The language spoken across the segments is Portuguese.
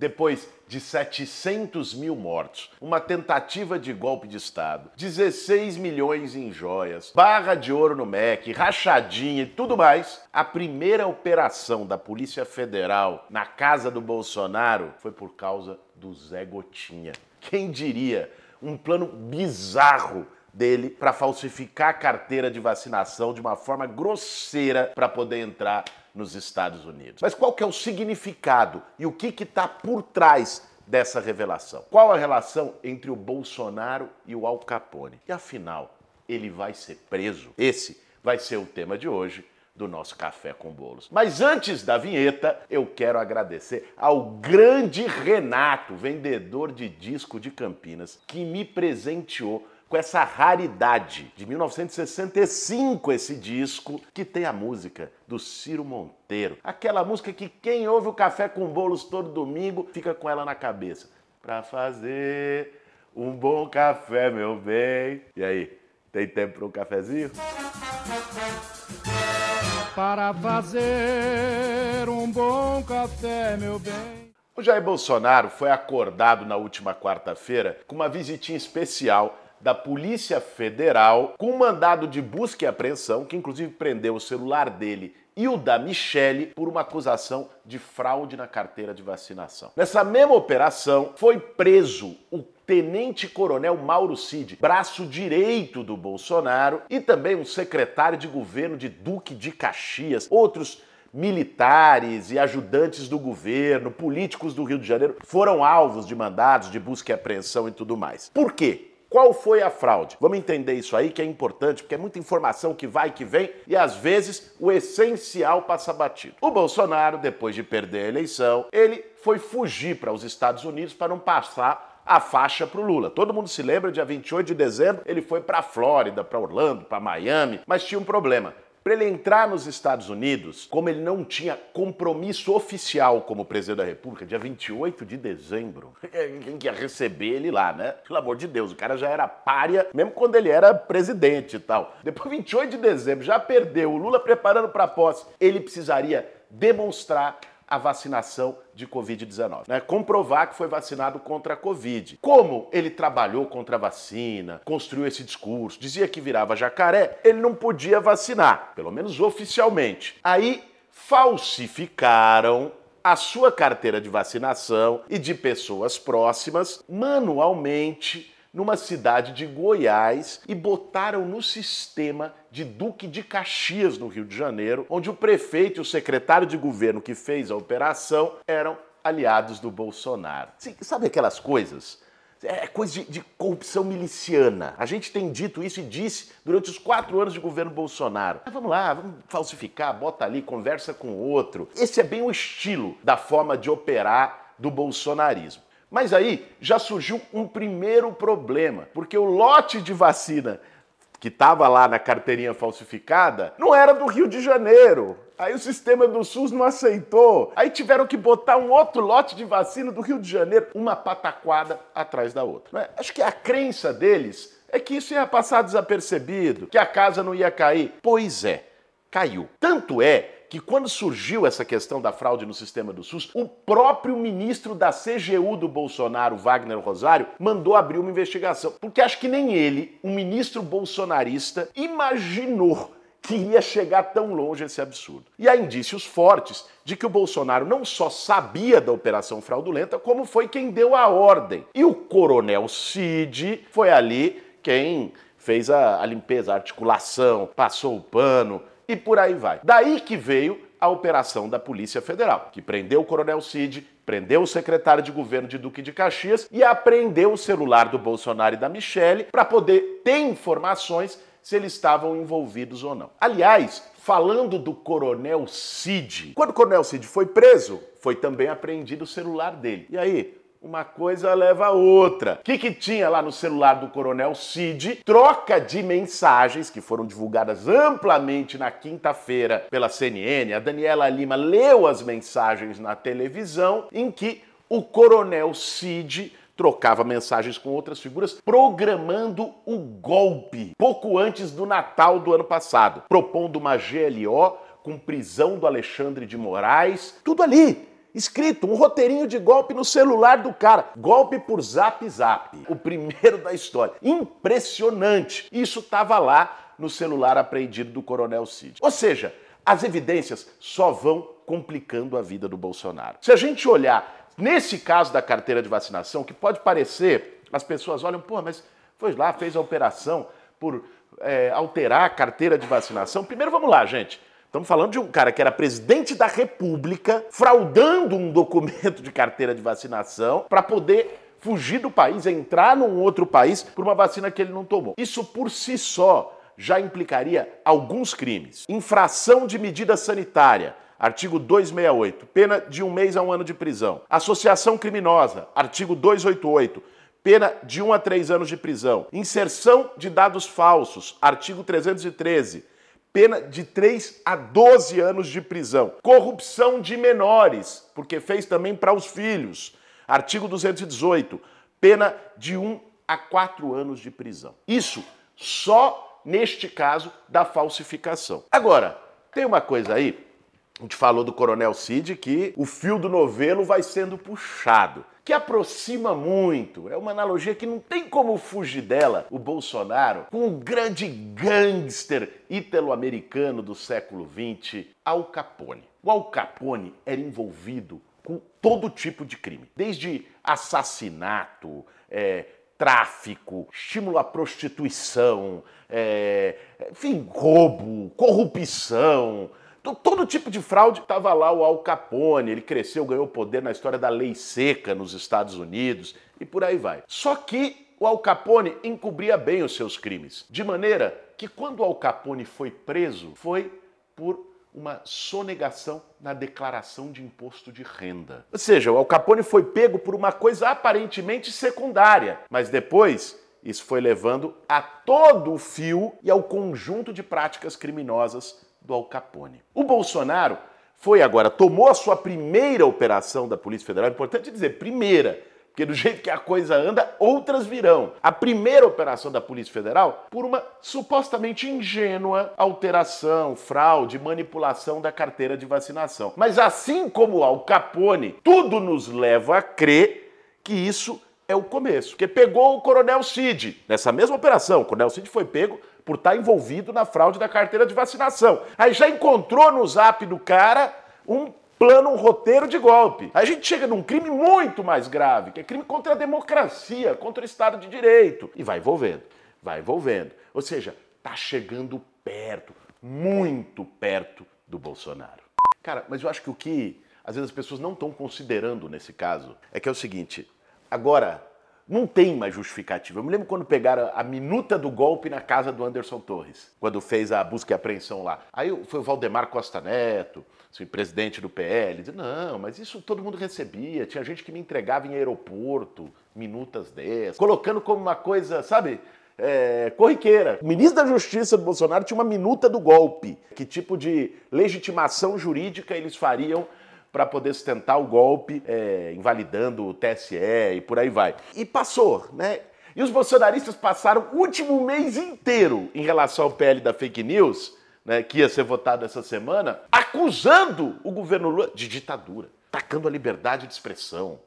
depois de 700 mil mortos, uma tentativa de golpe de Estado, 16 milhões em joias, barra de ouro no MEC, rachadinha e tudo mais, a primeira operação da Polícia Federal na casa do Bolsonaro foi por causa do Zé Gotinha. Quem diria? Um plano bizarro dele para falsificar a carteira de vacinação de uma forma grosseira para poder entrar nos Estados Unidos. Mas qual que é o significado e o que está por trás dessa revelação? Qual a relação entre o Bolsonaro e o Al Capone? E afinal, ele vai ser preso? Esse vai ser o tema de hoje do nosso Café com Bolos. Mas antes da vinheta, eu quero agradecer ao grande Renato, vendedor de disco de Campinas, que me presenteou com essa raridade de 1965 esse disco que tem a música do Ciro Monteiro. Aquela música que quem ouve o Café com Bolos todo domingo fica com ela na cabeça. Pra fazer um bom café, meu bem. E aí, tem tempo para um cafezinho? Para fazer um bom café, meu bem. O Jair Bolsonaro foi acordado na última quarta-feira com uma visitinha especial da Polícia Federal com mandado de busca e apreensão, que inclusive prendeu o celular dele e o da Michele por uma acusação de fraude na carteira de vacinação. Nessa mesma operação, foi preso o tenente-coronel Mauro Cid, braço direito do Bolsonaro, e também um secretário de governo de Duque de Caxias, outros militares e ajudantes do governo, políticos do Rio de Janeiro, foram alvos de mandados de busca e apreensão e tudo mais. Por quê? Qual foi a fraude? Vamos entender isso aí que é importante, porque é muita informação que vai e que vem e às vezes o essencial passa batido. O Bolsonaro, depois de perder a eleição, ele foi fugir para os Estados Unidos para não passar a faixa para o Lula. Todo mundo se lembra, dia 28 de dezembro, ele foi para a Flórida, para Orlando, para Miami, mas tinha um problema. Para ele entrar nos Estados Unidos, como ele não tinha compromisso oficial como presidente da República, dia 28 de dezembro, quem ia receber ele lá, né? Pelo amor de Deus, o cara já era párea, mesmo quando ele era presidente e tal. Depois, 28 de dezembro, já perdeu, o Lula preparando para posse, ele precisaria demonstrar a vacinação de Covid-19. Né? Comprovar que foi vacinado contra a Covid. Como ele trabalhou contra a vacina, construiu esse discurso, dizia que virava jacaré, ele não podia vacinar, pelo menos oficialmente. Aí falsificaram a sua carteira de vacinação e de pessoas próximas manualmente numa cidade de Goiás e botaram no sistema de Duque de Caxias, no Rio de Janeiro, onde o prefeito e o secretário de governo que fez a operação eram aliados do Bolsonaro. Sabe aquelas coisas? É coisa de, de, corrupção miliciana. A gente tem dito isso e disse durante os quatro anos de governo Bolsonaro. Mas vamos lá, vamos falsificar, bota ali, conversa com outro. Esse é bem o estilo da forma de operar do bolsonarismo. Mas aí já surgiu um primeiro problema, porque o lote de vacina que estava lá na carteirinha falsificada não era do Rio de Janeiro. Aí o sistema do SUS não aceitou. Aí tiveram que botar um outro lote de vacina do Rio de Janeiro, uma pataquada atrás da outra. Acho que a crença deles é que isso ia passar desapercebido, que a casa não ia cair. Pois é, caiu. Tanto é que quando surgiu essa questão da fraude no sistema do SUS, o próprio ministro da CGU do Bolsonaro, Wagner Rosário, mandou abrir uma investigação. Porque acho que nem ele, um ministro bolsonarista, imaginou que ia chegar tão longe esse absurdo. E há indícios fortes de que o Bolsonaro não só sabia da operação fraudulenta, como foi quem deu a ordem. E o coronel Cid foi ali quem fez a, a limpeza, a articulação, passou o pano, e por aí vai. Daí que veio a operação da Polícia Federal, que prendeu o Coronel Cid, prendeu o secretário de governo de Duque de Caxias e apreendeu o celular do Bolsonaro e da Michele para poder ter informações se eles estavam envolvidos ou não. Aliás, falando do Coronel Cid, quando o Coronel Cid foi preso, foi também apreendido o celular dele. E aí, uma coisa leva a outra. O que, que tinha lá no celular do Coronel Cid? Troca de mensagens que foram divulgadas amplamente na quinta-feira pela CNN. A Daniela Lima leu as mensagens na televisão em que o Coronel Cid trocava mensagens com outras figuras, programando o golpe pouco antes do Natal do ano passado, propondo uma GLO com prisão do Alexandre de Moraes, tudo ali escrito, um roteirinho de golpe no celular do cara. Golpe por zap zap. O primeiro da história. Impressionante. Isso estava lá no celular apreendido do Coronel Cid. Ou seja, as evidências só vão complicando a vida do Bolsonaro. Se a gente olhar nesse caso da carteira de vacinação, que pode parecer, as pessoas olham, pô, mas foi lá, fez a operação por é, alterar a carteira de vacinação. Primeiro, vamos lá, gente. Estamos falando de um cara que era presidente da República, fraudando um documento de carteira de vacinação para poder fugir do país, entrar num outro país por uma vacina que ele não tomou. Isso por si só já implicaria alguns crimes. Infração de medida sanitária, artigo 268, pena de um mês a um ano de prisão. Associação criminosa, artigo 288, pena de um a três anos de prisão. Inserção de dados falsos, artigo 313 pena de 3 a 12 anos de prisão. Corrupção de menores, porque fez também para os filhos. Artigo 218, pena de 1 a 4 anos de prisão. Isso só neste caso da falsificação. Agora, tem uma coisa aí, a gente falou do Coronel Cid que o fio do novelo vai sendo puxado que aproxima muito, é uma analogia que não tem como fugir dela, o Bolsonaro, com o grande gangster italo-americano do século XX, Al Capone. O Al Capone era envolvido com todo tipo de crime, desde assassinato, é, tráfico, estímulo à prostituição, é, enfim, roubo, corrupção, Todo tipo de fraude estava lá o Al Capone, ele cresceu, ganhou poder na história da lei seca nos Estados Unidos e por aí vai. Só que o Al Capone encobria bem os seus crimes, de maneira que quando o Al Capone foi preso, foi por uma sonegação na declaração de imposto de renda. Ou seja, o Al Capone foi pego por uma coisa aparentemente secundária, mas depois isso foi levando a todo o fio e ao conjunto de práticas criminosas do Al Capone. O Bolsonaro foi agora, tomou a sua primeira operação da Polícia Federal, é importante dizer, primeira, porque do jeito que a coisa anda, outras virão. A primeira operação da Polícia Federal por uma supostamente ingênua alteração, fraude, manipulação da carteira de vacinação. Mas assim como Al Capone, tudo nos leva a crer que isso é o começo. Porque pegou o Coronel Cid nessa mesma operação. O Coronel Cid foi pego por estar envolvido na fraude da carteira de vacinação. Aí já encontrou no zap do cara um plano, um roteiro de golpe. Aí a gente chega num crime muito mais grave, que é crime contra a democracia, contra o Estado de Direito. E vai envolvendo, vai envolvendo. Ou seja, tá chegando perto, muito perto do Bolsonaro. Cara, mas eu acho que o que às vezes as pessoas não estão considerando nesse caso é que é o seguinte: agora não tem mais justificativa. Eu me lembro quando pegaram a minuta do golpe na casa do Anderson Torres, quando fez a busca e apreensão lá. Aí foi o Valdemar Costa Neto, assim, presidente do PL, disse, não, mas isso todo mundo recebia, tinha gente que me entregava em aeroporto, minutas dessas, colocando como uma coisa, sabe, é, corriqueira. O ministro da Justiça do Bolsonaro tinha uma minuta do golpe. Que tipo de legitimação jurídica eles fariam para poder sustentar o golpe, é, invalidando o TSE e por aí vai. E passou, né? E os bolsonaristas passaram o último mês inteiro em relação ao PL da fake news, né, que ia ser votado essa semana, acusando o governo Lula de ditadura, atacando a liberdade de expressão.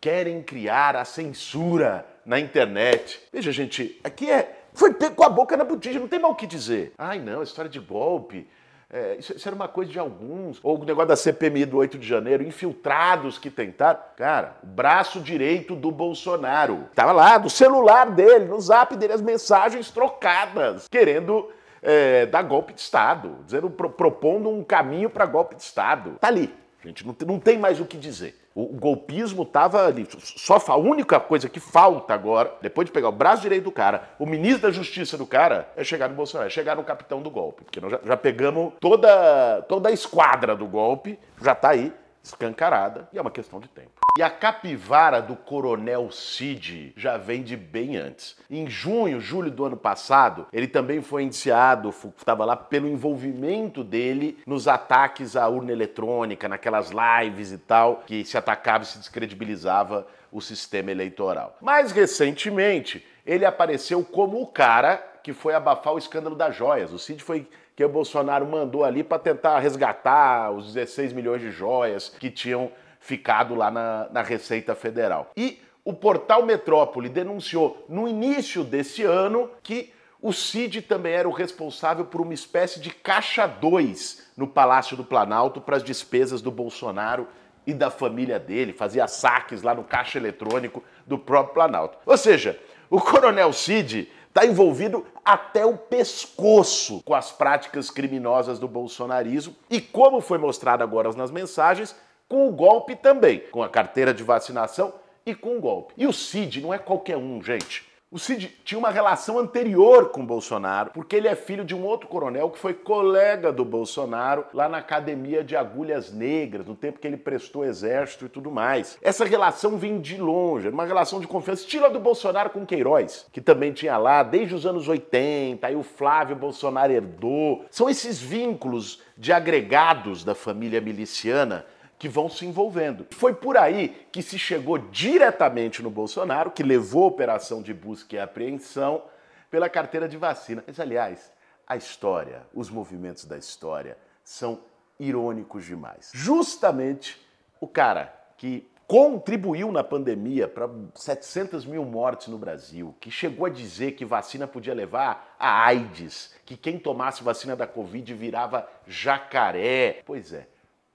Querem criar a censura na internet. Veja, gente, aqui é. Foi pego com a boca na botija, não tem mal o que dizer. Ai, não, história de golpe é, isso, isso, era uma coisa de alguns. Ou o negócio da CPMI do 8 de janeiro, infiltrados que tentaram. Cara, o braço direito do Bolsonaro. Tava lá, do celular dele, no zap dele, as mensagens trocadas, querendo é, dar golpe de Estado, dizendo, pro, propondo um caminho para golpe de Estado. Tá ali. Gente, não, não tem mais o que dizer. O, o golpismo estava ali. Só a única coisa que falta agora, depois de pegar o braço direito do cara, o ministro da Justiça do cara, é chegar no Bolsonaro, é chegar no capitão do golpe. Porque nós já, já pegamos toda, toda a esquadra do golpe, já está aí, escancarada, e é uma questão de tempo. E a capivara do Coronel Cid já vem de bem antes. Em junho, julho do ano passado, ele também foi indiciado, estava lá pelo envolvimento dele nos ataques à urna eletrônica, naquelas lives e tal, que se atacava e se descredibilizava o sistema eleitoral. Mais recentemente, ele apareceu como o cara que foi abafar o escândalo das joias. O Cid foi que o Bolsonaro mandou ali para tentar resgatar os 16 milhões de joias que tinham ficado lá na, na Receita Federal. E o portal Metrópole denunciou no início desse ano que o Cid também era o responsável por uma espécie de caixa 2 no Palácio do Planalto para as despesas do Bolsonaro e da família dele, fazia saques lá no caixa eletrônico do próprio Planalto. Ou seja, o Coronel Cid está envolvido até o pescoço com as práticas criminosas do bolsonarismo e, como foi mostrado agora nas mensagens, com o golpe também, com a carteira de vacinação e com o golpe. E o Cid não é qualquer um, gente. O Cid tinha uma relação anterior com Bolsonaro, porque ele é filho de um outro coronel que foi colega do Bolsonaro lá na Academia de Agulhas Negras, no tempo que ele prestou exército e tudo mais. Essa relação vem de longe, uma relação de confiança, estilo a do Bolsonaro com Queiroz, que também tinha lá desde os anos 80, aí o Flávio Bolsonaro herdou. São esses vínculos de agregados da família miliciana que vão se envolvendo. Foi por aí que se chegou diretamente no Bolsonaro, que levou a operação de busca e apreensão pela carteira de vacina. Mas, aliás, a história, os movimentos da história são irônicos demais. Justamente o cara que contribuiu na pandemia para 700 mil mortes no Brasil, que chegou a dizer que vacina podia levar a AIDS, que quem tomasse vacina da Covid virava jacaré. Pois é,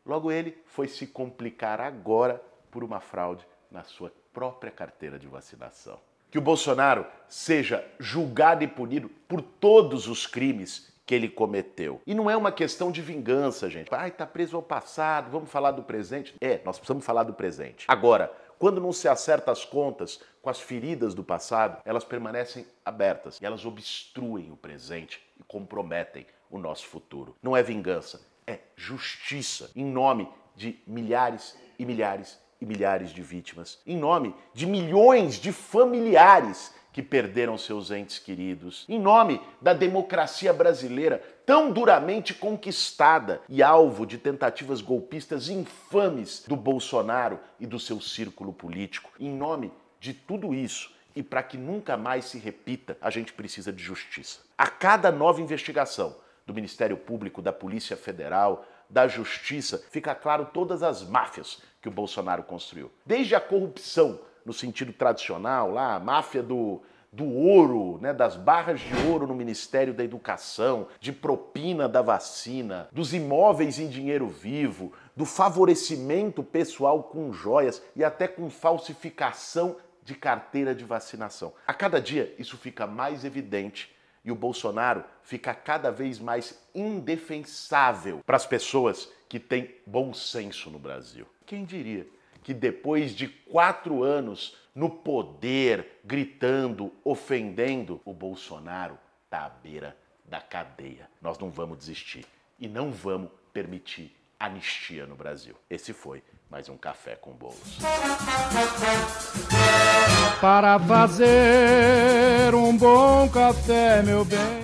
Logo, ele foi se complicar agora por uma fraude na sua própria carteira de vacinação. Que o Bolsonaro seja julgado e punido por todos os crimes que ele cometeu. E não é uma questão de vingança, gente. Ai, tá preso ao passado, vamos falar do presente. É, nós precisamos falar do presente. Agora, quando não se acerta as contas com as feridas do passado, elas permanecem abertas e elas obstruem o presente e comprometem o nosso futuro. Não é vingança, é justiça em nome de milhares e milhares e milhares de vítimas, em nome de milhões de familiares que perderam seus entes queridos, em nome da democracia brasileira tão duramente conquistada e alvo de tentativas golpistas infames do Bolsonaro e do seu círculo político. Em nome de tudo isso e para que nunca mais se repita, a gente precisa de justiça. A cada nova investigação, do Ministério Público, da Polícia Federal, da Justiça, fica claro todas as máfias que o Bolsonaro construiu. Desde a corrupção, no sentido tradicional, lá, a máfia do, do ouro, né, das barras de ouro no Ministério da Educação, de propina da vacina, dos imóveis em dinheiro vivo, do favorecimento pessoal com joias e até com falsificação de carteira de vacinação. A cada dia isso fica mais evidente e o Bolsonaro fica cada vez mais indefensável para as pessoas que têm bom senso no Brasil. Quem diria que depois de quatro anos no poder, gritando, ofendendo, o Bolsonaro está à beira da cadeia? Nós não vamos desistir e não vamos permitir anistia no Brasil. Esse foi mais um Café com Bolos. Para fazer um bom café, meu bem.